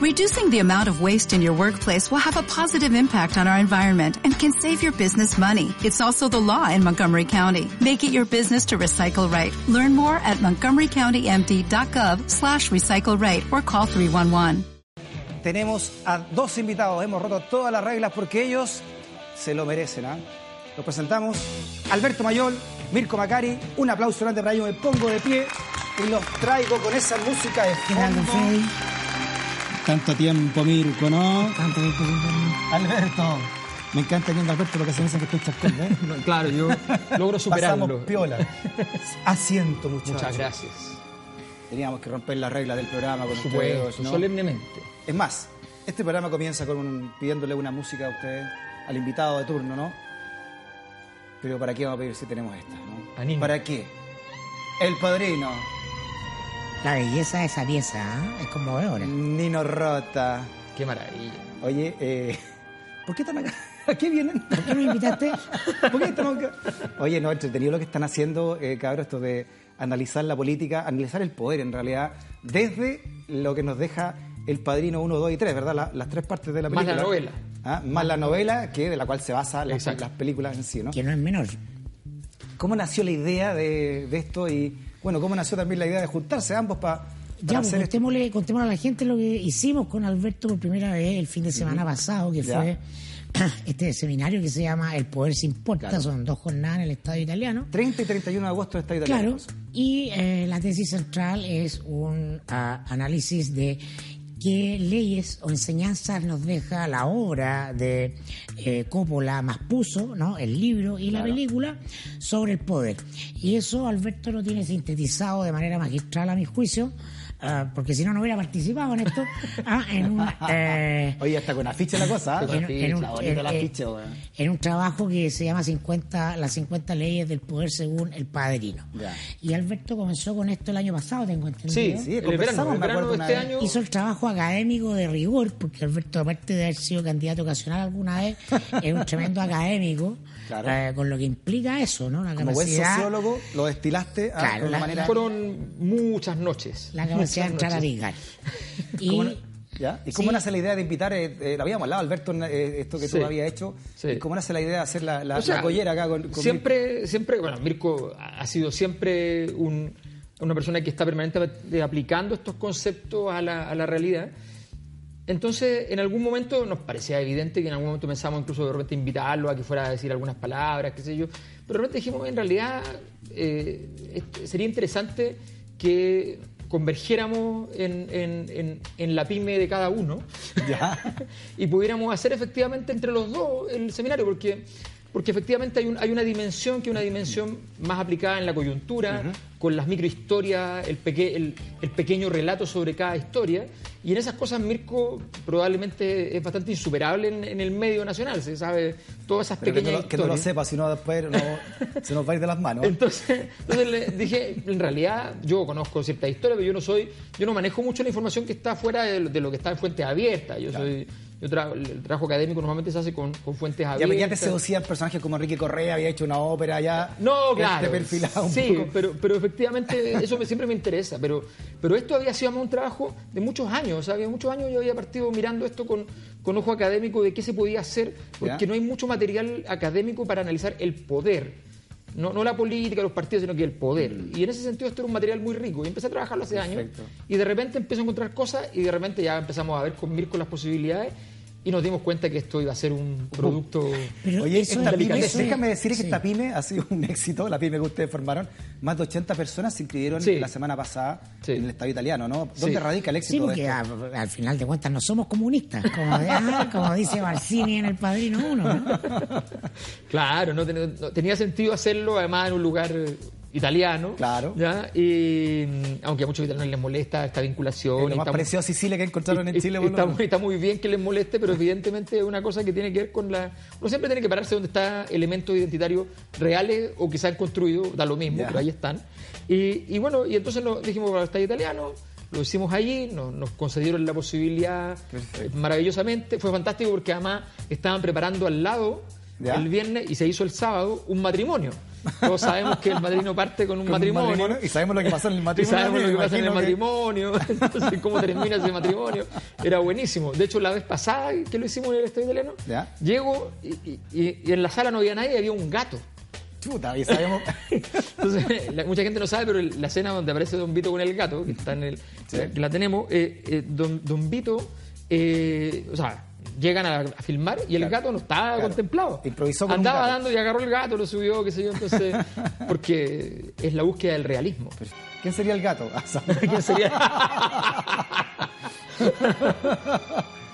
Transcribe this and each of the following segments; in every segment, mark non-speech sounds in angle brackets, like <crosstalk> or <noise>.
Reducing the amount of waste in your workplace will have a positive impact on our environment and can save your business money. It's also the law in Montgomery County. Make it your business to recycle right. Learn more at montgomerycountymd.gov slash recycle right or call 311. Tenemos a dos invitados. Hemos roto todas las reglas porque ellos se lo merecen. ¿ah? Los presentamos. Alberto Mayol, Mirko Macari. Un aplauso grande para ellos. Me pongo de pie y los traigo con esa música de fondo. Tanto tiempo, Mirko, ¿no? Tanto tiempo dormir. Alberto. Me encanta viendo a Alberto porque se me dice que estoy chascón, ¿eh? <laughs> Claro, yo logro superarlo. Pasamos piola. Asiento, muchachos. Muchas gracias. Teníamos que romper las reglas del programa con supuesto, ustedes, ¿no? solemnemente. Es más, este programa comienza con un- pidiéndole una música a ustedes, al invitado de turno, ¿no? Pero ¿para qué vamos a pedir si tenemos esta, no? ¿Para qué? El Padrino, La belleza de esa pieza, ¿ah? es conmovedora. Nino Rota. Qué maravilla. Oye, eh, ¿por qué están acá? <laughs> ¿A qué vienen? ¿Por qué me invitaste? ¿Por qué están acá? Oye, no, entretenido lo que están haciendo, eh, cabros, esto de analizar la política, analizar el poder en realidad, desde lo que nos deja el Padrino 1, 2 y 3, ¿verdad? La- las tres partes de la Más película. la novela. Ah, Más la novela, que de la cual se basa las, películas en sí, ¿no? Que no es menor. ¿Cómo nació la idea de, de esto y, bueno, cómo nació también la idea de juntarse ambos pa- para Ya, pues, hacer esto? contémosle, contémosle a la gente lo que hicimos con Alberto por primera vez el fin de semana pasado, que Ya. fue <clears throat> este seminario que se llama El Poder se importa, Claro. son dos jornadas en el Estado italiano. 30 y 31 de agosto está italiano. Claro, y eh, la tesis central es un ah, análisis de qué leyes o enseñanzas nos deja la obra de eh, Coppola más puso, ¿no? el libro y la película sobre el poder. Y eso Alberto lo tiene sintetizado de manera magistral a mi juicio, ah, porque si no, no hubiera participado en esto, ah, en un... eh, Oye, hasta con afiche la cosa, ¿ah? en, en un, en- afiche, en trabajo que se llama 50, las 50 leyes del poder según el padrino. Ya. Y Alberto comenzó con esto el año pasado, tengo entendido. Sí, sí, El verano, verano este año. Hizo el trabajo académico de rigor, porque Alberto, aparte de haber sido candidato ocasional alguna vez, es un tremendo académico, Claro. eh, con lo que implica eso, ¿no? La Como buen sociólogo, lo destilaste a Claro, de una la- manera... Fueron muchas noches. la capacidad de entrar a noches. picar. <laughs> ¿Cómo Y na- ¿Ya? ¿Y cómo Sí. nace la idea de invitar? eh, eh, lo habíamos hablado, Alberto, en, eh, esto que tú Sí. habías hecho. Sí. ¿Y cómo nace la idea de hacer la, la, O sea, la collera acá con, con siempre, siempre, bueno, Mirko ha sido siempre un- una persona que está permanentemente aplicando estos conceptos a la, a la realidad. Entonces, en algún momento nos parecía evidente que en algún momento pensamos incluso de repente invitarlo a que fuera a decir algunas palabras, qué sé yo. Pero de repente dijimos, en realidad eh, este, sería interesante que convergiéramos en, en- en- en la pyme de cada uno Ya. <laughs> y pudiéramos hacer efectivamente entre los dos el seminario, porque, porque efectivamente hay, un- hay una dimensión que es una dimensión más aplicada en la coyuntura, con las microhistorias, el, peque- el, el pequeño relato sobre cada historia, y en esas cosas Mirko probablemente es bastante insuperable en, en el medio nacional, se sabe todas esas Pero que, no pequeñas que no lo sepa, si no después no- <laughs> se nos va a ir de las manos. Entonces, entonces le dije, en realidad yo conozco cierta historia, pero yo no soy, yo no manejo mucho la información que está fuera de lo que está en fuentes abiertas. Yo soy, yo tra- el trabajo académico normalmente se hace con, con fuentes ya, abiertas. ya te seducían personajes como Enrique Correa, había hecho una ópera ya. No, claro. Este perfilado un sí, poco. pero, pero efectivamente eso me- siempre me interesa. Pero, pero esto había sido un trabajo de muchos años. O sea, había muchos años yo había partido mirando esto con, con ojo académico de qué se podía hacer, porque Ya. no hay mucho material académico para analizar el poder. No, no la política, los partidos, sino que el poder. Y en ese sentido esto era un material muy rico. Y empecé a trabajarlo hace años. Perfecto. Y de repente empecé a encontrar cosas y de repente ya empezamos a ver con Mirko las posibilidades y nos dimos cuenta que esto iba a ser un producto... Pero Oye, eso esta es- pyme, déjame decir que sí. esta pyme ha sido un <laughs> éxito, la pyme que ustedes formaron. Más de 80 personas se inscribieron Sí. la semana pasada Sí. en el Estado italiano, ¿no? ¿Dónde Sí. radica el Sí, éxito de porque esto? a- al final de cuentas no somos comunistas, como, de- ah, como dice Barcini en El Padrino 1, ¿no? <laughs> Claro, no, ten- no- tenía sentido hacerlo además en un lugar italiano. Claro. ¿ya? Y, mm, aunque a muchos italianos les molesta esta vinculación. Es lo más está- parecido a Sicilia que encontraron en y- Chile. y- está, muy, está muy bien que les moleste, pero evidentemente es una cosa que tiene que ver con la... Uno siempre tiene que pararse donde está elementos identitarios reales o que se han construido, da lo mismo, pero ahí están. Y, y bueno, y entonces nos dijimos, bueno, está italiano, lo hicimos allí, nos, nos concedieron la posibilidad eh, maravillosamente. Fue fantástico porque además estaban preparando al lado Ya. el viernes y se hizo el sábado un matrimonio. Todos sabemos que el madrino parte con un Con un matrimonio. y sabemos lo que pasa en el <laughs> Y matrimonio. sabemos lo que pasa en el que- matrimonio, <laughs> entonces cómo termina ese matrimonio. Era buenísimo. De hecho, la vez pasada que lo hicimos en el Estadio Italiano, Ya. llego y, y- y- y en la sala no había nadie, había un gato. Chuta, y sabemos. <laughs> Entonces, la- mucha gente no sabe, pero la escena donde aparece Don Vito con el gato, que está en el, la tenemos, eh, eh, Don, Don Vito, eh, o sea, llegan a, a filmar y el Claro. gato no estaba Claro. contemplado. Improvisó con un Andaba gato. dando y agarró el gato, lo subió, qué sé yo, entonces, <laughs> porque es la búsqueda del realismo. ¿Quién sería el gato? <laughs> ¿Quién sería? <laughs>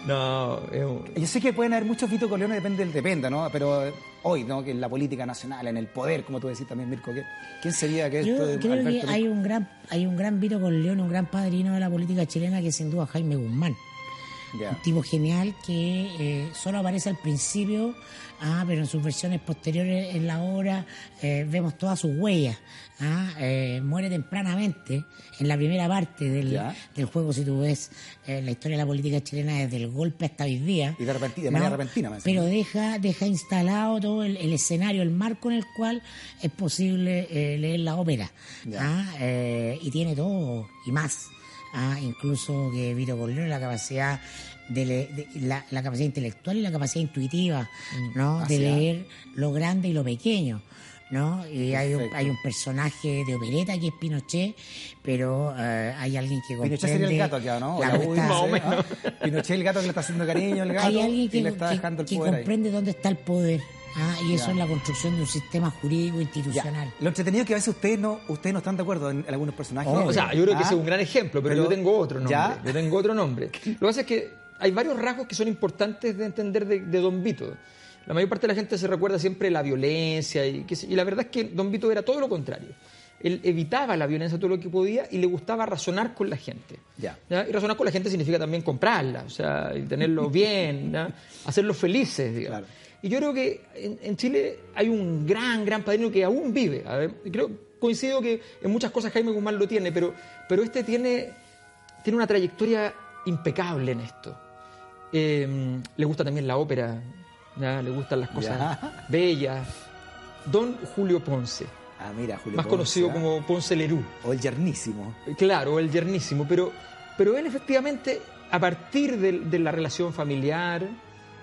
no, es un- Yo sé que pueden haber muchos Vito Corleone, depende del dependa, ¿no? Pero eh, hoy, ¿no? Que en la política nacional, en el poder, como tú decís también, Mirko, ¿qué- ¿quién sería que Yo esto de creo que Alberto? hay un gran hay un gran Vito Corleone, un gran padrino de la política chilena que es sin duda Jaime Guzmán. Un tipo genial que eh, solo aparece al principio, ah, pero en sus versiones posteriores en la obra eh, vemos todas sus huellas. ah, eh, muere tempranamente en la primera parte del, juego, si tú ves eh, la historia de la política chilena desde el golpe hasta hoy día. Y de repenti- de manera repentina, me Pero deja, deja instalado todo el, el escenario, el marco en el cual es posible eh, leer la ópera. Ah, eh, y tiene todo y más. Ah, incluso que Vito Corleone la capacidad de, le- de- la, la capacidad intelectual y la capacidad intuitiva, ¿no? Así, de leer lo grande y lo pequeño. ¿no? Y hay un, hay un personaje de opereta que es Pinochet, pero eh, hay alguien que comprende... Pinochet sería el gato aquí, ¿no? La la vuelta- Ubis, Más o ¿eh? menos. Ah, Pinochet el gato que le está haciendo cariño al gato hay alguien que, y le está que- dejando el que poder ahí. comprende dónde está el poder. Ah, y eso Ya. es la construcción de un sistema jurídico Ya. institucional. Lo entretenido es que a veces ustedes no, ustedes no están de acuerdo en, en algunos personajes. O sea, yo creo que Ah, ese es un gran ejemplo, pero, pero- yo tengo otro nombre. ¿Ya? Yo tengo otro nombre. Lo que pasa es que hay varios rasgos que son importantes de entender de, de Don Vito. La mayor parte de la gente se recuerda siempre la violencia y, qué sé- y la verdad es que Don Vito era todo lo contrario. Él evitaba la violencia todo lo que podía y le gustaba razonar con la gente. Ya. Y razonar con la gente significa también comprarla, o sea, y tenerlos bien, ¿ya? hacerlos felices, digamos. Claro. Y yo creo que en, en Chile hay un gran, gran padrino que aún vive. A ver, creo, coincido que en muchas cosas Jaime Guzmán lo tiene, pero, pero este tiene, tiene una trayectoria impecable en esto. Eh, le gusta también la ópera, ¿ya? le gustan las cosas Ya. bellas. Don Julio Ponce, Ah, mira, Julio más Ponce, conocido ¿ah? como Ponce Lerú. O el yernísimo. Claro, el yernísimo, pero, pero él efectivamente, a partir de, de la relación familiar,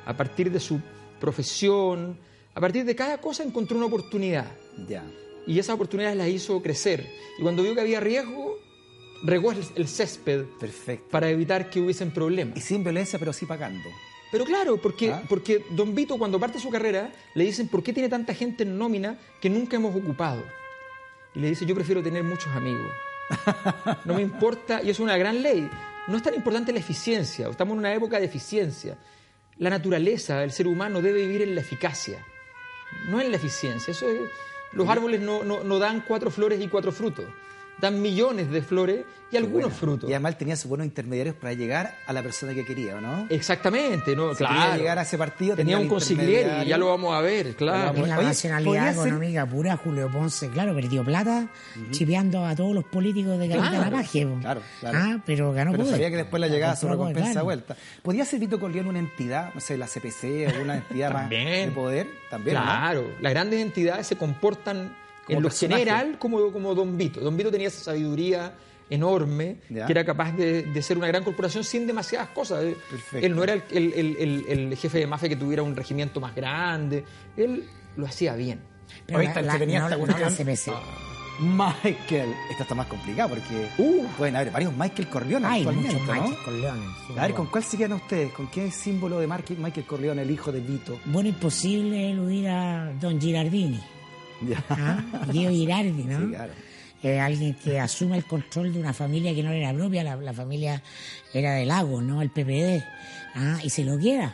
a partir de su profesión, a partir de cada cosa encontró una oportunidad. Ya. Y esas oportunidades las hizo crecer. Y cuando vio que había riesgo, regó el, el césped Perfecto. para evitar que hubiesen Y problemas. sin violencia, pero sí pagando. Pero claro, porque, Ah. porque Don Vito cuando parte su carrera le dicen, ¿por qué tiene tanta gente en nómina que nunca hemos ocupado? Y le dice, yo prefiero tener muchos amigos. <laughs> No me importa, y es una gran ley, no es tan importante la eficiencia, estamos en una época de eficiencia. La naturaleza, el ser humano debe vivir en la eficacia, no en la eficiencia. Eso es- los árboles no, no- no dan cuatro flores y cuatro frutos, dan millones de flores y algunos frutos. Y además tenía sus buenos intermediarios para llegar a la persona que quería, ¿o no? Exactamente, ¿no? Si quería claro. llegar a ese partido, tenía tenía un consigliere, ya lo vamos a ver, claro. En la Oye, nacionalidad podría ser- económica pura, Julio Ponce, claro, perdió plata chipeando a todos los políticos de Capitán Claro, claro, claro. Ah, pero ganó Pero poder. sabía que después le llegaba su recompensa claro. vuelta. ¿Podría ser Vito Corleone una entidad, no sé, la CPC, alguna entidad más de poder? También, ¿no? Claro, las grandes entidades se comportan en lo personaje. general como, como Don Vito. Don Vito tenía esa sabiduría enorme, Ya. que era capaz de, de ser una gran corporación sin demasiadas cosas. Eh, Perfecto. Él no era el, el- el- el- el jefe de mafia que tuviera un regimiento más grande, él lo hacía bien. Pero Oye, la, la- entretenida no, esta no. Michael. Esta está más complicada porque Uh. pueden haber varios Michael Corleone Hay actualmente, muchos ¿no? Michael Corleone. sin A ver. ¿con cuál se quedan ustedes? ¿Con qué símbolo de Michael Corleone, el hijo de Vito? Bueno, imposible eludir a Don Girardini. ¿Ah? Diego Girardi, ¿no? Sí, claro. Eh, alguien que asume el control de una familia que no era propia, la, la familia era de Lagos, ¿no? El PPD, ¿ah? y se lo queda.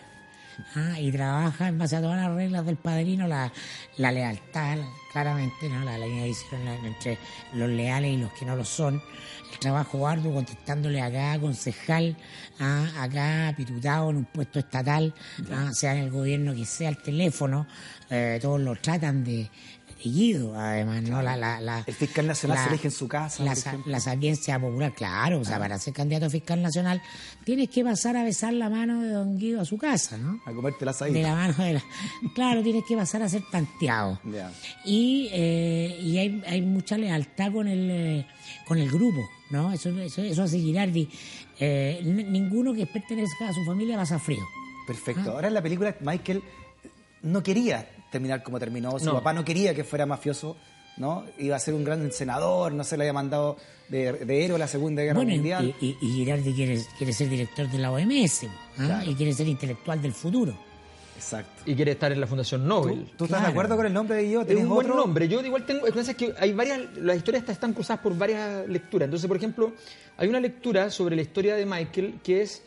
¿ah? Y trabaja en base a todas las reglas del padrino, la, la lealtad, claramente, ¿no? La línea de entre los leales y los que no lo son. El trabajo arduo contestándole a cada concejal, ¿ah? a cada pitutado en un puesto estatal, ¿ah? sea en el gobierno que sea, el teléfono, eh, todos lo tratan de Guido, además, ¿no? La, la, la, El fiscal nacional la- se elige en su casa, La, la sapiencia popular, claro, o sea, para ser candidato a fiscal nacional tienes que pasar a besar la mano de don Guido a su casa, ¿no? A comerte la De la mano de la... Claro, tienes que pasar a ser tanteado. Y, eh, y hay, hay mucha lealtad con el, eh, con el grupo, ¿no? Eso, eso, eso hace Girardi. Eh, ninguno que pertenezca a su familia pasa frío. Perfecto. Ahora en la película Michael no quería terminar como terminó. Su No. papá no quería que fuera mafioso, ¿no? Iba a ser un gran senador, no se le había mandado de, de héroe a la Segunda Guerra Bueno, Mundial. y- y Girardi quiere, quiere ser director de la OMS, ¿ah? Claro. y quiere ser intelectual del futuro. Exacto. Y quiere estar en la Fundación Nobel. ¿Tú estás Claro. de acuerdo con el nombre de yo? Es ¿Tenés un buen otro? nombre. Yo igual tengo. Es que hay varias. Las historias están cruzadas por varias lecturas. Entonces, por ejemplo, hay una lectura sobre la historia de Michael que es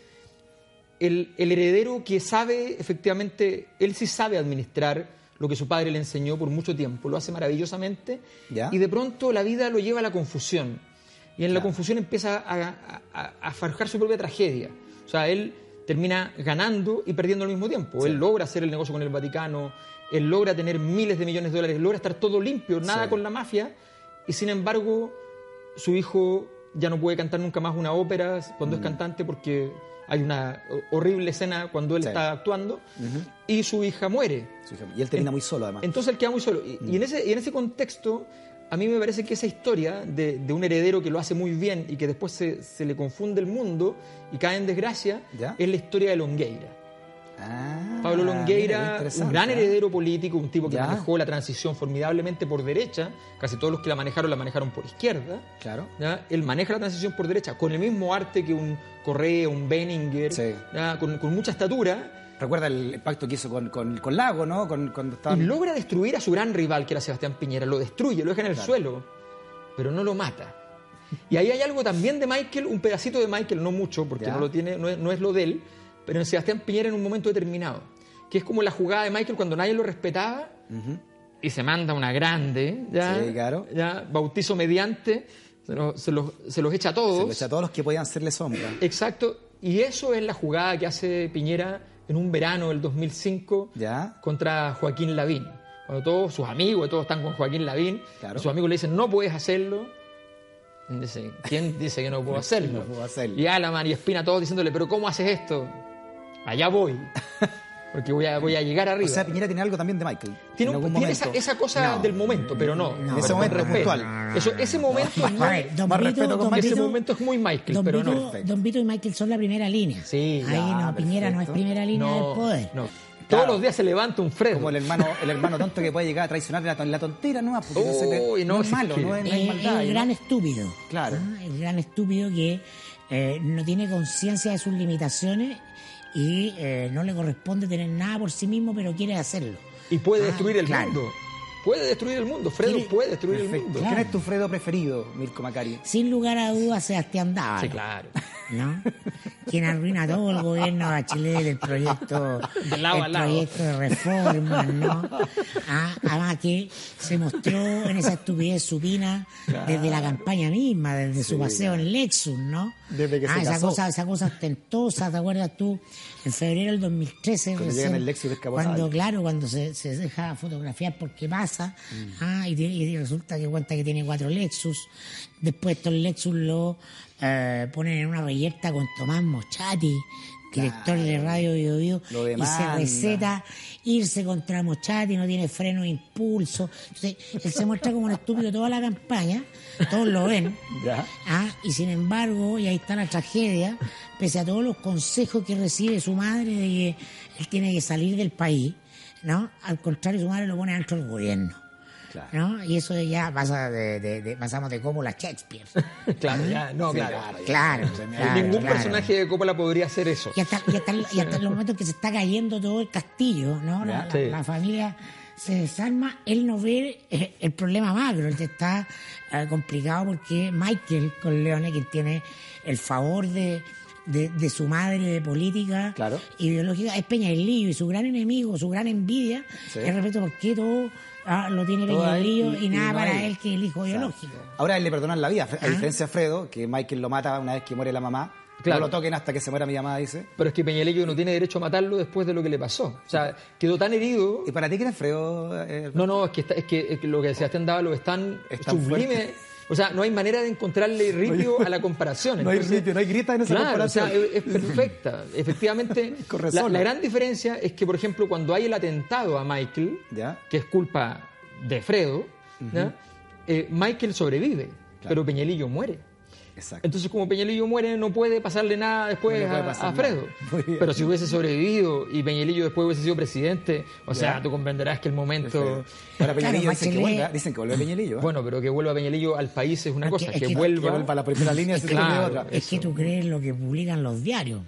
el, el heredero que sabe, efectivamente, él sí sabe administrar lo que su padre le enseñó por mucho tiempo. Lo hace maravillosamente. ¿Ya? Y de pronto la vida lo lleva a la confusión. Y en la confusión empieza a, a- forjar su propia tragedia. O sea, él termina ganando y perdiendo al mismo tiempo. Él logra hacer el negocio con el Vaticano, él logra tener miles de millones de dólares, logra estar todo limpio, nada Sí. con la mafia, y sin embargo, su hijo ya no puede cantar nunca más una ópera cuando es cantante porque hay una horrible escena cuando él Sí. está actuando, y su hija muere. Su hija- Y él termina muy solo, además. Entonces él queda muy solo. Y, y en, ese, y en ese contexto, a mí me parece que esa historia de, de un heredero que lo hace muy bien y que después se, se le confunde el mundo y cae en desgracia, ¿Ya? es la historia de Longueira. Ah, Pablo Longueira, un gran ¿eh? heredero político, un tipo que Ya. manejó la transición formidablemente por derecha, casi todos los que la manejaron la manejaron por izquierda. Claro. ¿ya? Él maneja la transición por derecha con el mismo arte que un Correa, un Benninger. Con, con mucha estatura. Recuerda el pacto que hizo con, con, con Lago, ¿no? Con, cuando. Y logra destruir a su gran rival, que era Sebastián Piñera. Lo destruye, lo deja en el suelo, pero no lo mata. Y ahí hay algo también de Michael, un pedacito de Michael, no mucho, porque Ya. no lo tiene, no es, no es lo de él, pero en Sebastián Piñera en un momento determinado. Que es como la jugada de Michael cuando nadie lo respetaba y se manda una grande, ¿ya? Sí, claro. ¿ya? Bautizo mediante, se, lo- se los, se los echa a todos. Se lo echa a todos los que podían hacerle sombra. Exacto. Y eso es la jugada que hace Piñera en un verano del 2005 Ya. contra Joaquín Lavín. Cuando todos sus amigos, todos están con Joaquín Lavín, Claro. sus amigos le dicen, no puedes hacerlo. Dice, ¿quién dice que no puedo <laughs> hacerlo? No puedo hacerlo. Y Alaman y Espina todos diciéndole, pero ¿cómo haces esto? Allá voy. Porque voy a, <laughs> voy a llegar O arriba. sea, Piñera tiene algo también de Michael. tiene en un- tiene esa, esa cosa No. del momento, pero no. En ese momento es puntual. Eso, ese momento es <laughs> muy- ver, don más Vito- respeto con don ese Vito- momento es muy Michael, Don pero Vito, no. Don Vito y Michael son la primera línea. Sí, Ahí ya, no, Piñera no es perfecto. primera línea No, del poder. no. Claro. Todos los días se levanta un Fred. Como el hermano, el hermano tonto que puede llegar a traicionar la, la tontera, ¿no? Porque no, se no, no es malo, no es, no Eh, maldad. el ¿no? gran estúpido. Claro. ¿ah? El gran estúpido que eh, no tiene conciencia de sus limitaciones y eh, no le corresponde tener nada por sí mismo, pero quiere hacerlo. Y puede Ah, destruir el claro. mundo. Puede destruir el mundo. Fredo puede destruir el mundo. Claro. ¿Quién es tu Fredo preferido, Mirko Macari? Sin lugar a dudas, Sebastián Dávalo. Sí, claro. <laughs> ¿no? Quien arruina todo el gobierno de Bachelet, el proyecto, De lado el proyecto de reforma, ¿no? Ah, además que se mostró en esa estupidez supina desde la campaña misma, desde su paseo en Lexus, ¿no? Desde que ah, se esa casó. cosa, esa cosa ostentosa, ¿te acuerdas tú? En febrero del 2013, Cuando recién, llega en el Lexus descapotable. cuando, claro, cuando se, se deja fotografiar porque pasa, Mm. ah, y, y resulta que cuenta que tiene cuatro Lexus, después estos Lexus lo eh, ponen en una reyerta con Tomás Mochati, director de Radio Bio Bio, y se receta irse contra Mochati, no tiene freno de impulso, Entonces, él se muestra como un estúpido toda la campaña, todos lo ven, Ya. Ah, y sin embargo, y ahí está la tragedia, pese a todos los consejos que recibe su madre de que él tiene que salir del país, ¿no? Al contrario, su madre lo pone dentro del gobierno. Claro. ¿no? Y eso ya pasa de, de- de- pasamos de Coppola a Shakespeare. <laughs> Claro, ya, no, Sí, claro. claro, ya. Claro, claro, Ningún personaje de Coppola podría hacer eso. Y hasta, y, hasta, y hasta los <laughs> momentos que se está cayendo todo el castillo, ¿no? La, familia se desarma, él no ve eh, el problema macro, él está eh, complicado porque Michael Corleone, quien tiene el favor de, de, de su madre de política Claro. ideológica, es Peñailillo y su gran enemigo, su gran envidia, Sí. es respeto por qué todo ah, lo tiene Peñailillo y- nada para él. él que el hijo biológico. Ahora él le perdonan la vida, a Ah. diferencia de Fredo, que Michael lo mata una vez que muere la mamá, Claro. No lo toquen hasta que se muera mi llamada, dice. Pero es que Peñalillo no tiene derecho a matarlo después de lo que le pasó. O sea, quedó tan herido. ¿Y para ti quién es Fredo? eh, No, no, es que, está- es que, es que lo que Sebastián Dávalos es tan Es tan sublime. fuerte. <laughs> O sea, no hay manera de encontrarle ripio a la comparación. no hay ripio, no hay grita en esa claro, comparación. O sea, es, es perfecta. Efectivamente, <laughs> la, la gran diferencia es que, por ejemplo, cuando hay el atentado a Michael, Ya. que es culpa de Fredo. Eh, Michael sobrevive, pero Peñalillo muere. Exacto. Entonces, como Peñalillo muere, no puede pasarle nada después No a, a. Fredo. <laughs> Pero si hubiese sobrevivido y Peñalillo después hubiese sido presidente, o sea, Ya. tú comprenderás que el momento... Para Peñalillo dicen que vuelva, dicen que vuelve Peñalillo. ¿eh? Bueno, pero que vuelva Peñalillo al país es una Es que- cosa, es que, que- vuelva... que vuelva a la primera línea, Claro, tiene otra. Es que tú crees lo que publican los diarios.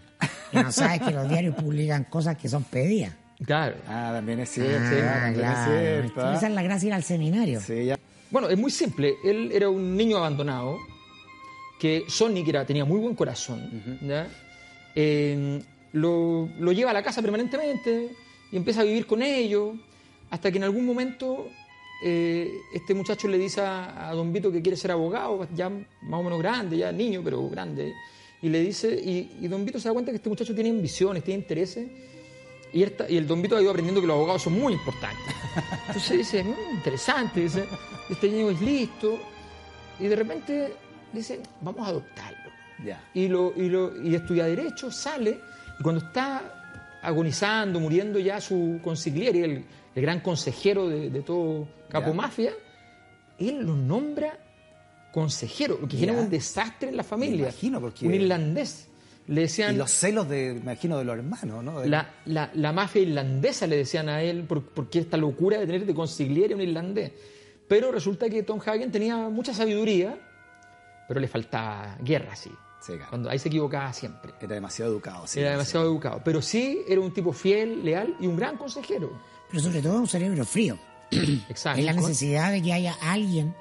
Y no sabes que los diarios publican cosas que son pedidas. Claro. Ah, también es cierto. Ah, también claro. es cierto. Esa es la gracia de ir al seminario. Sí, ya. Bueno, es muy simple. Él era un niño abandonado que Sonic era, tenía muy buen corazón. ¿ya? Eh, lo, lo lleva a la casa permanentemente y empieza a vivir con ellos hasta que en algún momento eh, este muchacho le dice a, a Don Vito que quiere ser abogado, ya más o menos grande, ya niño, pero grande. Y le dice, y, y Don Vito se da cuenta que este muchacho tiene ambiciones, tiene intereses. Y, esta- y el Don Vito ha ido aprendiendo que los abogados son muy importantes. Entonces dice, "Mm, interesante, dice, este niño es listo. Y de repente dice, vamos a adoptarlo. Y, lo, y, lo, y estudia Derecho, sale, y cuando está agonizando, muriendo ya su consigliere, el, el gran consejero de, de todo Capo. Mafia, él lo nombra consejero, lo que genera un desastre en la familia. imagino, porque- Un irlandés. Le decían... Y los celos de, me imagino, de los hermanos, ¿no? De- La, la- la mafia irlandesa le decían a él, por, porque esta locura de tener de consigliere un irlandés. Pero resulta que Tom Hagen tenía mucha sabiduría, pero le faltaba guerra, sí. Sí, claro. Cuando ahí se equivocaba siempre. Era demasiado educado. sí, Era sí. demasiado educado. Pero sí era un tipo fiel, leal y un gran consejero. Pero sobre todo un cerebro frío. <clears throat> Exacto. Es la necesidad de que haya alguien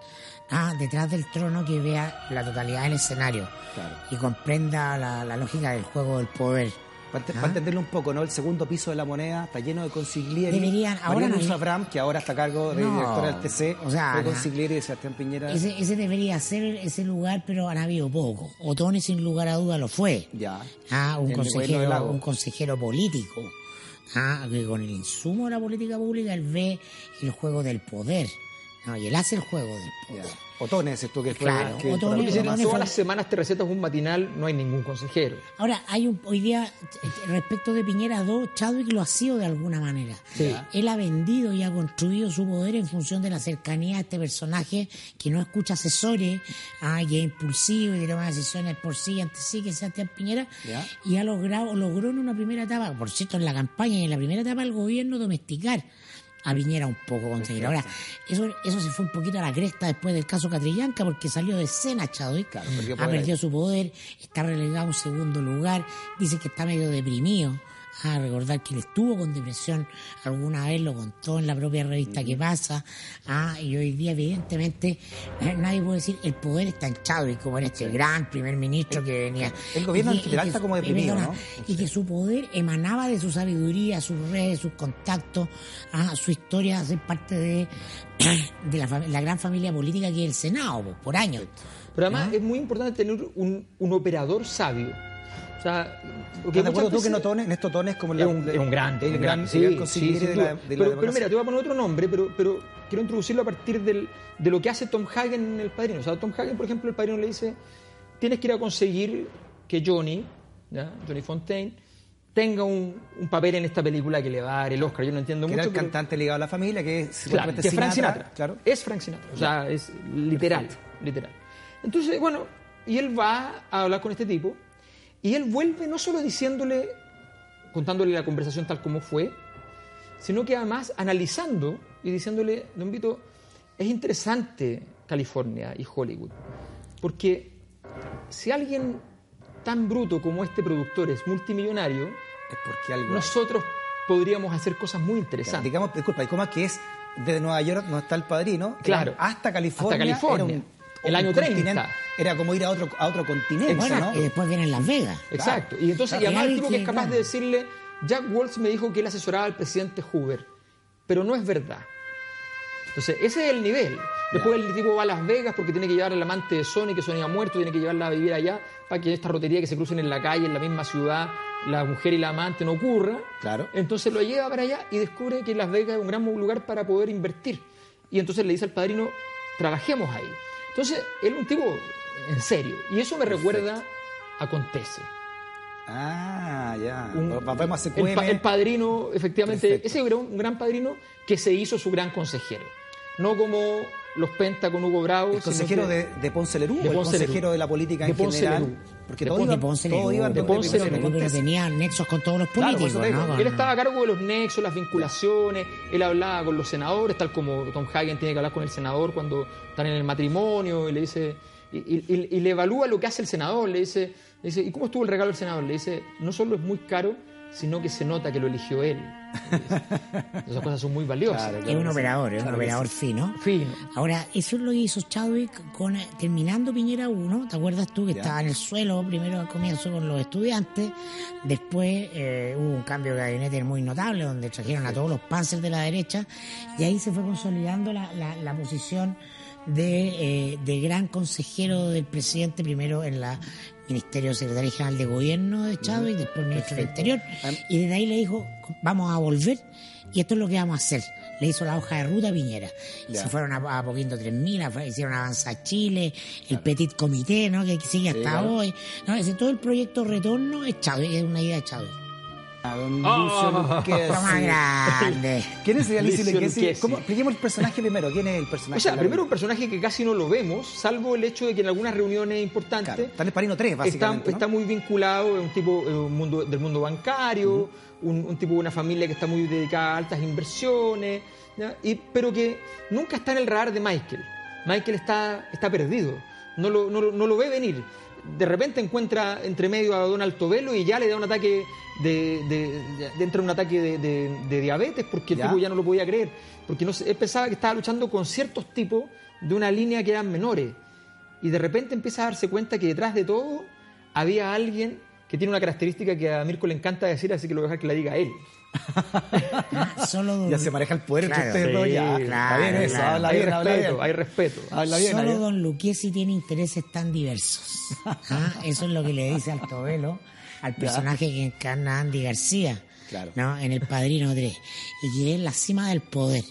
ah, detrás del trono que vea la totalidad del escenario Claro. y comprenda la, la lógica del juego del poder. Para, Ah. para entenderlo un poco, ¿no? El segundo piso de la moneda está lleno de consiglieri. Deberían- ahora no Usabram, que ahora está a cargo de No, directora del TC, o sea, na- consiglieri de Sebastián Piñera. Ese, ese debería ser ese lugar, pero han habido poco. Otone, sin lugar a duda, lo fue. Ya. Ah, un El de consejero, un consejero político. Ah, que con el insumo de la política pública él ve el juego del poder. No, y él hace el juego del Ya. poder. Otone, dices tú que fue. Claro, que Otone- Porque si Otone todas fue- las semanas te recetas un matinal, no hay ningún consejero. Ahora, hay un, hoy día, eh, respecto de Piñera 2, Chadwick lo ha sido de alguna manera. Sí. Él ha vendido y ha construido su poder en función de la cercanía a este personaje que no escucha asesores, ah, que es impulsivo y que toma decisiones por sí, ante sí, que es Sebastián Piñera, y ha logrado, logró en una primera etapa, por cierto, en la campaña y en la primera etapa del gobierno domesticar a Piñera un poco, conseguir. Ahora, eso, eso se fue un poquito a la cresta después del caso Catrillanca, porque salió de escena Chadwick, Claro, ha perdido su poder, está relegado a un segundo lugar, dice que está medio deprimido. A recordar que él estuvo con depresión alguna vez, lo contó en la propia revista que pasa. Ah, y hoy día, evidentemente, eh, nadie puede decir el poder está en Chadwick, como en este gran primer ministro que venía. El gobierno Y en general está como deprimido. Y que su poder emanaba de su sabiduría, sus redes, sus contactos, ah, su historia, ser parte de, <clears throat> de la, gran familia política que es el Senado, por años. Pero además es muy importante tener un, un operador sabio. O sea, porque ¿Estás de acuerdo muchas tú que Néstor Tone es como Es la- un, es un gran, el gran, sí, gran sí, sin de la, de la pero, pero democracia? mira, te voy a poner otro nombre, pero, pero quiero introducirlo a partir del, de lo que hace Tom Hagen en El Padrino. O sea, Tom Hagen, por ejemplo, El Padrino le dice, tienes que ir a conseguir que Johnny, ¿ya? Johnny Fontaine, tenga un, un papel en esta película que le va a dar el Oscar. Yo no entiendo que mucho. era el pero- cantante ligado a la familia, que es Claro, que es Frank Sinatra, Sinatra. Claro. Es Frank Sinatra. O sea, es literal, literal. Entonces, bueno, y él va a hablar con este tipo y él vuelve no solo diciéndole, contándole la conversación tal como fue, sino que además analizando y diciéndole, Don Vito, es interesante California y Hollywood, porque si alguien tan bruto como este productor es multimillonario, Es porque algo. nosotros podríamos hacer cosas muy interesantes. Digamos, disculpa, y como que es desde Nueva York, no está el padrino, Claro. hasta California. Hasta California. era un- El año 30. continente- Era como ir a otro, a otro continente, ¿no? y después vienen Las Vegas. Exacto. Y entonces, y Claro. además el Y tipo que es capaz claro. de decirle, Jack Waltz me dijo que él asesoraba al presidente Hoover, pero no es verdad. Entonces, ese es el nivel. Después el tipo va a Las Vegas porque tiene que llevar al amante de Sony, que Sony ha muerto, tiene que llevarla a vivir allá para que esta rotería que se crucen en la calle, en la misma ciudad, la mujer y la amante no ocurra. Claro. Entonces lo lleva para allá y descubre que Las Vegas es un gran lugar para poder invertir. Y entonces le dice al padrino, trabajemos ahí. Entonces, él es un tipo en serio. Y eso me recuerda a Contese. Ah, ya. Un- Vamos a el, pa- el padrino, efectivamente, Perfecto. ese era un gran padrino que se hizo su gran consejero. No como los Penta con Hugo Bravo. ¿El consejero de, de Ponce Lerú de el Lerú. consejero de la política De en Ponce general? Lerú. Porque De todos Ponce- Ponce todos Lerú, iban de Ponce pero conteste. tenía nexos con todos los políticos, Él estaba a cargo de los nexos, las vinculaciones, él hablaba con los senadores, tal como Tom Hagen tiene que hablar con el senador cuando están en el matrimonio, y le dice, y, y- y le evalúa lo que hace el senador, le dice, le dice, ¿y cómo estuvo el regalo del senador? Le dice, no solo es muy caro, sino que se nota que lo eligió él. <laughs> Esas cosas son muy valiosas. Claro, Es un operador, es un Claro operador sí. fino. Fino. Ahora, eso es lo que hizo Chadwick con, terminando Piñera 1, ¿te acuerdas tú que Ya. estaba en el suelo primero al comienzo con los estudiantes? Después eh, hubo un cambio de gabinete muy notable donde trajeron a todos los panzers de la derecha y ahí se fue consolidando la, la- la posición de, eh, de gran consejero del presidente, primero en la Ministerio Secretario General de Gobierno de Chadwick, después ministro del Interior, y desde ahí le dijo, vamos a volver y esto es lo que vamos a hacer. Le hizo la hoja de ruta a Piñera. Y Ya. se fueron a, a Poquinto 3000, a- hicieron Avanza Chile, el Petit Comité, ¿no? Que sigue hasta claro. hoy. No, ese, todo el proyecto Retorno es Chávez, es una idea de Chávez. Don. Lucio más grande. <laughs> ¿Quién es Alicia Lucio Luquezzi? ¿Cómo? Expliquemos el personaje primero. ¿Quién es el personaje? O sea, primero un personaje que casi no lo vemos, salvo el hecho de que en algunas reuniones importantes Claro, está en el Parino 3, está, básicamente. ¿no? está muy vinculado, es un tipo eh, un mundo, del mundo bancario, un, un tipo de una familia que está muy dedicada a altas inversiones, ¿ya? Y, pero que nunca está en el radar de Michael. Michael está, está perdido, no lo, no, lo- no lo ve venir. De repente encuentra entre medio a Don Altovelo y ya le da un ataque de, de, de- entra un ataque de, diabetes porque el Ya. tipo ya no lo podía creer. Porque no, él pensaba que estaba luchando con ciertos tipos de una línea que eran menores y de repente empieza a darse cuenta que detrás de todo había alguien que tiene una característica que a Mirko le encanta decir, así que lo voy a dejar que la diga él. Ah, <laughs> Solo don, Ya se maneja el poder entre Claro, ustedes sí, dos. Ya, claro, bien eso. claro. Habla hay bien, habla respeto, bien. hay respeto. Habla bien. Solo habla bien. don Luquezzi tiene intereses tan diversos. Ah, Eso es lo que le dice Altovelo al personaje que encarna Andy García. Claro. ¿no? En El Padrino 3. Y que es la cima del poder.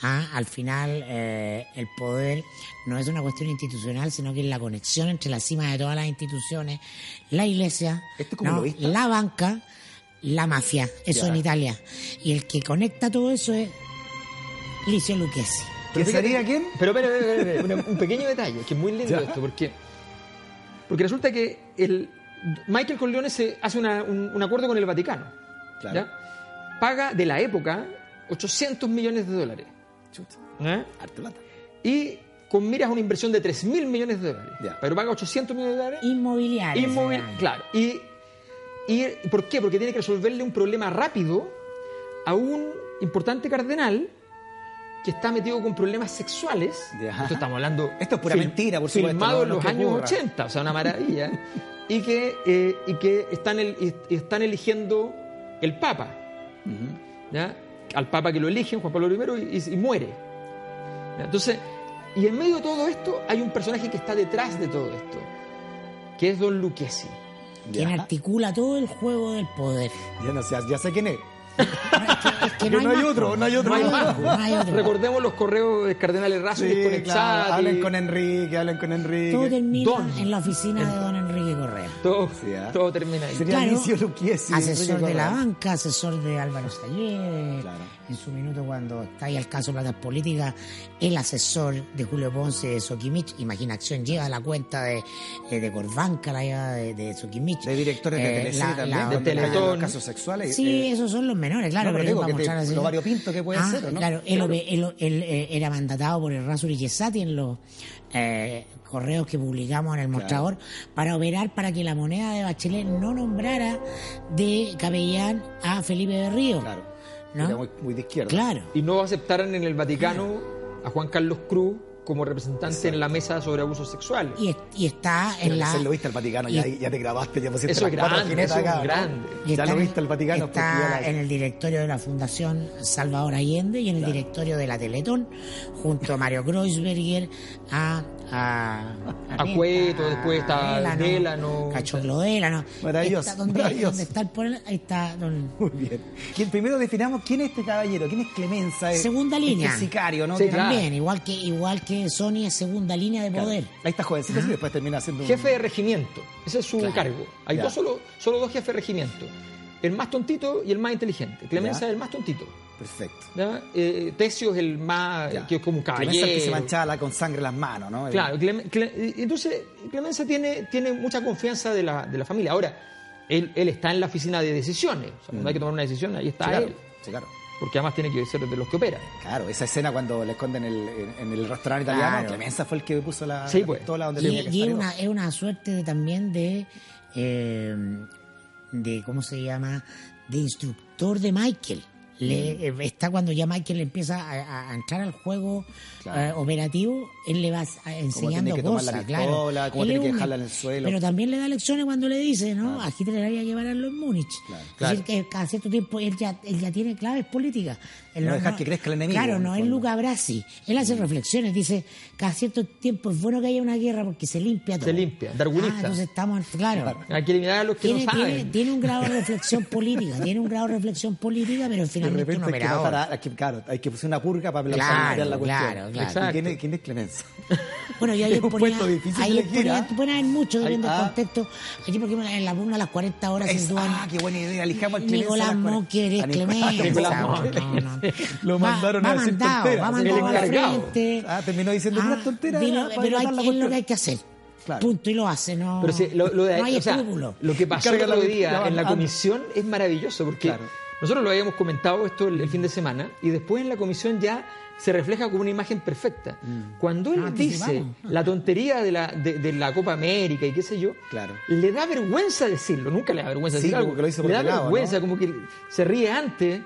Ah, al final, eh, el poder no es una cuestión institucional, sino que es la conexión entre la cima de todas las instituciones, la iglesia, la banca, la mafia. Eso Ya. en Italia. Y el que conecta todo eso es Licio Lucchesi. ¿Quién sería quién? Pero, pero, pero, pero, pero, un- pequeño detalle, que es muy lindo Ya. esto, porque, porque resulta que el, Michael Corleone se hace una- un, un acuerdo con el Vaticano. Claro. ¿ya? Paga de la época 800 millones de dólares. Chuta, ¿eh? Y con miras a una inversión de 3 mil millones de dólares. Ya. Pero paga 800 millones de dólares. Inmobiliario. Claro. Y, ¿Por qué? Porque tiene que resolverle un problema rápido a un importante cardenal que está metido con problemas sexuales. Esto estamos hablando. Esto es pura mentira, por supuesto, Filmado no- en los años ocurra. 80, o sea, una maravilla. y que, eh, y que están, el- están eligiendo el Papa. ¿ya? Al Papa que lo eligen, Juan Pablo I, y, y muere. ¿ya? Entonces, y en medio de todo esto hay un personaje que está detrás de todo esto, que es Don Lucchesi. Quien Ya. articula todo el juego del poder. Ya no sé, ya sé quién es. Es que No hay otro, no hay otro. No hay más. más, no hay otro. Recordemos los correos del cardenal Errázuriz Sí, con Exati. claro, hablen con Enrique, hablen con Enrique. Todo termina Don. en la oficina de don. Todo, Sí, todo termina ahí. Sería Claro, Luquiesi. asesor de la banca, asesor de Álvaro Sayé, Claro. en su minuto cuando está ahí el caso Platas Políticas, el asesor de Julio Ponce de Soquimich, Imaginación lleva la cuenta de, eh, de Corbanca, la lleva de, de Soquimich. De directores de Eh, Telecine la- también, la- de Teletón. los casos sexuales. Sí, eh, esos son los menores, claro. no, pero digo que te- así- lo variopinto que puede Ah, ser, ¿o no? Claro, él, Claro. él- él, eh, era mandatado por el Rasuri Yesati en los eh, correos que publicamos en el mostrador para operar para que la moneda de Bachelet no nombrara de capellán a Felipe Berrío. Claro. ¿No? Era muy, muy de izquierda. Claro. Y no aceptaran en el Vaticano a Juan Carlos Cruz como representante en la mesa sobre abusos sexuales. Y, es- y está en la. lo viste al Vaticano, y- ya, ya te grabaste, ya pusiste Eso es las grande, eso es acá, grande. y Ya está lo viste al Vaticano. Está la- en el directorio de la Fundación Salvador Allende y en el directorio de la Teletón, junto a Mario Kreuzberger, a. A, A Cueto, después está Délano, Délano. Cachoclo Délano. Maravilloso, Está donde, maravilloso. donde está el poder, ahí está don, Muy bien. ¿Quién, primero definamos quién es este caballero, quién es Clemenza. Es- Segunda línea. Este sicario, ¿no? Sí, claro. También, igual que igual que Sony es segunda línea de Claro. poder. Ahí está jovencito y después termina siendo un- Jefe de regimiento, ese es su cargo. Hay Ya. dos solo, solo dos jefes de regimiento, el más tontito y el más inteligente. Clemenza Ya. es el más tontito. Perfecto. ¿ya? Eh, Tesio es el más, Ya. que es como un Clemenza caballero. es el que se manchaba con sangre las manos, ¿no? Claro, Clem- Cle- entonces Clemenza tiene, tiene mucha confianza de la, de la familia. Ahora, él, él está en la oficina de decisiones. O sea, cuando hay que tomar una decisión, ahí está Mm. Sí, claro. él. Sí, claro. Porque además tiene que ser de los que operan. Claro, esa escena cuando le esconden el, en, en el restaurante italiano, Claro. Clemenza fue el que puso la, Sí, la pues. pistola donde Y, tenía que y es, una, es una suerte de- también de, eh, de, ¿cómo se llama? De instructor de Michael. Le, está cuando ya Michael empieza a, a entrar al juego Claro. eh, operativo, él le va a- enseñando que tomar la cosas, pistola, claro. cómo tiene es que dejarla en el suelo. Pero también le da lecciones cuando le dice, ¿no? A Hitler había que llevarlo en Múnich. Claro. Es Claro. decir, que cada cierto tiempo él ya, él ya tiene claves políticas. Él No dejar que crezca el enemigo, Claro, no el es. Luca Brasi. Él hace reflexiones, dice, cada cierto tiempo es bueno que haya una guerra porque se limpia todo. Se limpia, darwinista. Ah, entonces estamos, claro. Hay que eliminar a los que Tiene, no tiene, saben. tiene un grado de <laughs> reflexión política, tiene un grado de reflexión política, pero finalmente un repente hay que, claro, hay que poner una purga para Claro, plantear la cuestión. claro, claro. ¿Y ¿Quién es, quién es Clemenza? <laughs> Bueno, yo ayer <laughs> un ponía, puesto difícil ayer ponía, ¿ah? pueden haber mucho dependiendo del ah. contexto. Aquí porque en la una a las 40 horas Es- sin duda. ah, qué buena idea. Elijamos Clemenza. Nicolás a. Mocker es A Nicolás- Clemenza. Nicolás no, Mocker. no, no. Lo mandaron va a decir mandado, tonteras. va mandado al encargado. frente. Ah, terminó diciendo puras tonteras, vino- para pero hay, la es lo que hay que hacer. Claro. Punto, y lo hace, no, Pero sí, lo, lo de, no hay o sea, lo que pasó el la otro la día en la banda. comisión es maravilloso porque Claro. nosotros lo habíamos comentado esto el, el fin de semana y después en la comisión ya se refleja como una imagen perfecta. Mm. Cuando él Ah, dice la tontería de la, de, de la Copa América y qué sé yo, Claro. le da vergüenza decirlo, nunca le da vergüenza Sí, decir algo. que lo hizo por le da lado, vergüenza, ¿no? como que se ríe antes.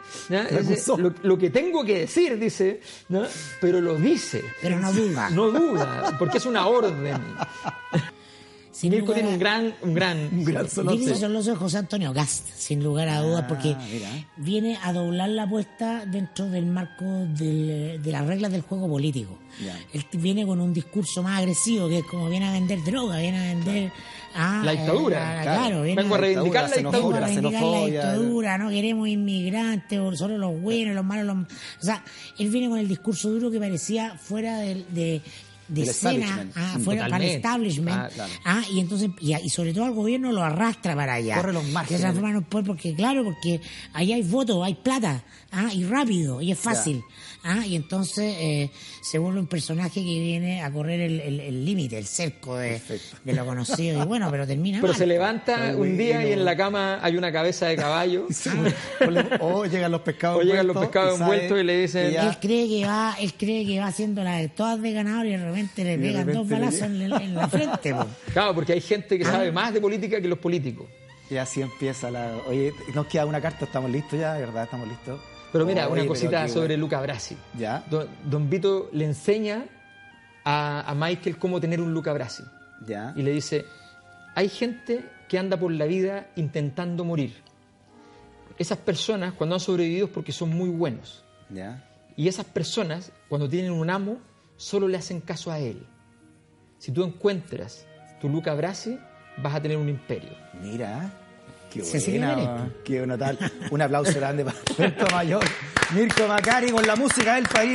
lo, lo que tengo que decir, dice, ¿no? pero lo dice. Pero no duda. No duda, porque es una orden. <laughs> Sin Mirko lugar tiene a- un gran, un gran, <laughs> Un gran. Difícil son los de José Antonio Gast, sin lugar a dudas, Ah, porque mira. viene a doblar la apuesta dentro del marco del- de las reglas del juego político. Él viene con un discurso más agresivo, que es como viene a vender droga, viene a vender... La dictadura, la- claro. claro, viene Vengo a reivindicar la xenofobia, Vengo a dictadura. reivindicar la dictadura, no queremos inmigrantes, solo los buenos, los malos, los... O sea, él viene con el discurso duro que parecía fuera del- de, de establishment. ah, fuera para el establishment, Ah, claro. Ah, y entonces, y, y sobre todo al gobierno lo arrastra para allá. Corre los márgenes. De esa forma no puede, porque claro, porque ahí hay votos, hay plata, ah, y rápido, y es fácil. Ah, y entonces eh, se vuelve un personaje que viene a correr el el- el límite, el, cerco de, de lo conocido. Y bueno, pero termina <laughs> Pero mal. se levanta un día y en la cama hay una cabeza de caballo. <laughs> o llegan los pescados O llegan los envueltos pescados envueltos y le dicen- ya- Él cree que va, él cree que va haciendo la de todas de ganador y de repente le de pegan dos repente balazos en, la- en la frente. po. <laughs> Claro, porque hay gente Ah. que sabe más de política que los políticos. Y así empieza la... Oye, nos queda una carta, estamos listos ya, ¿verdad? Estamos listos. Pero mira, Oye, una cosita sobre bueno. Luca Brasi. Ya. Don, don Vito le enseña a, a Michael cómo tener un Luca Brasi. Ya. Y le dice, hay gente que anda por la vida intentando morir. Esas personas cuando han sobrevivido es porque son muy buenos. Ya. Y esas personas, cuando tienen un amo, solo le hacen caso a él. Si tú encuentras tu Luca Brasi, vas a tener un imperio. Mira. Qué buena, qué notable. Un aplauso grande para <laughs> Alberto Mayor, Mirko Macari con la música del país.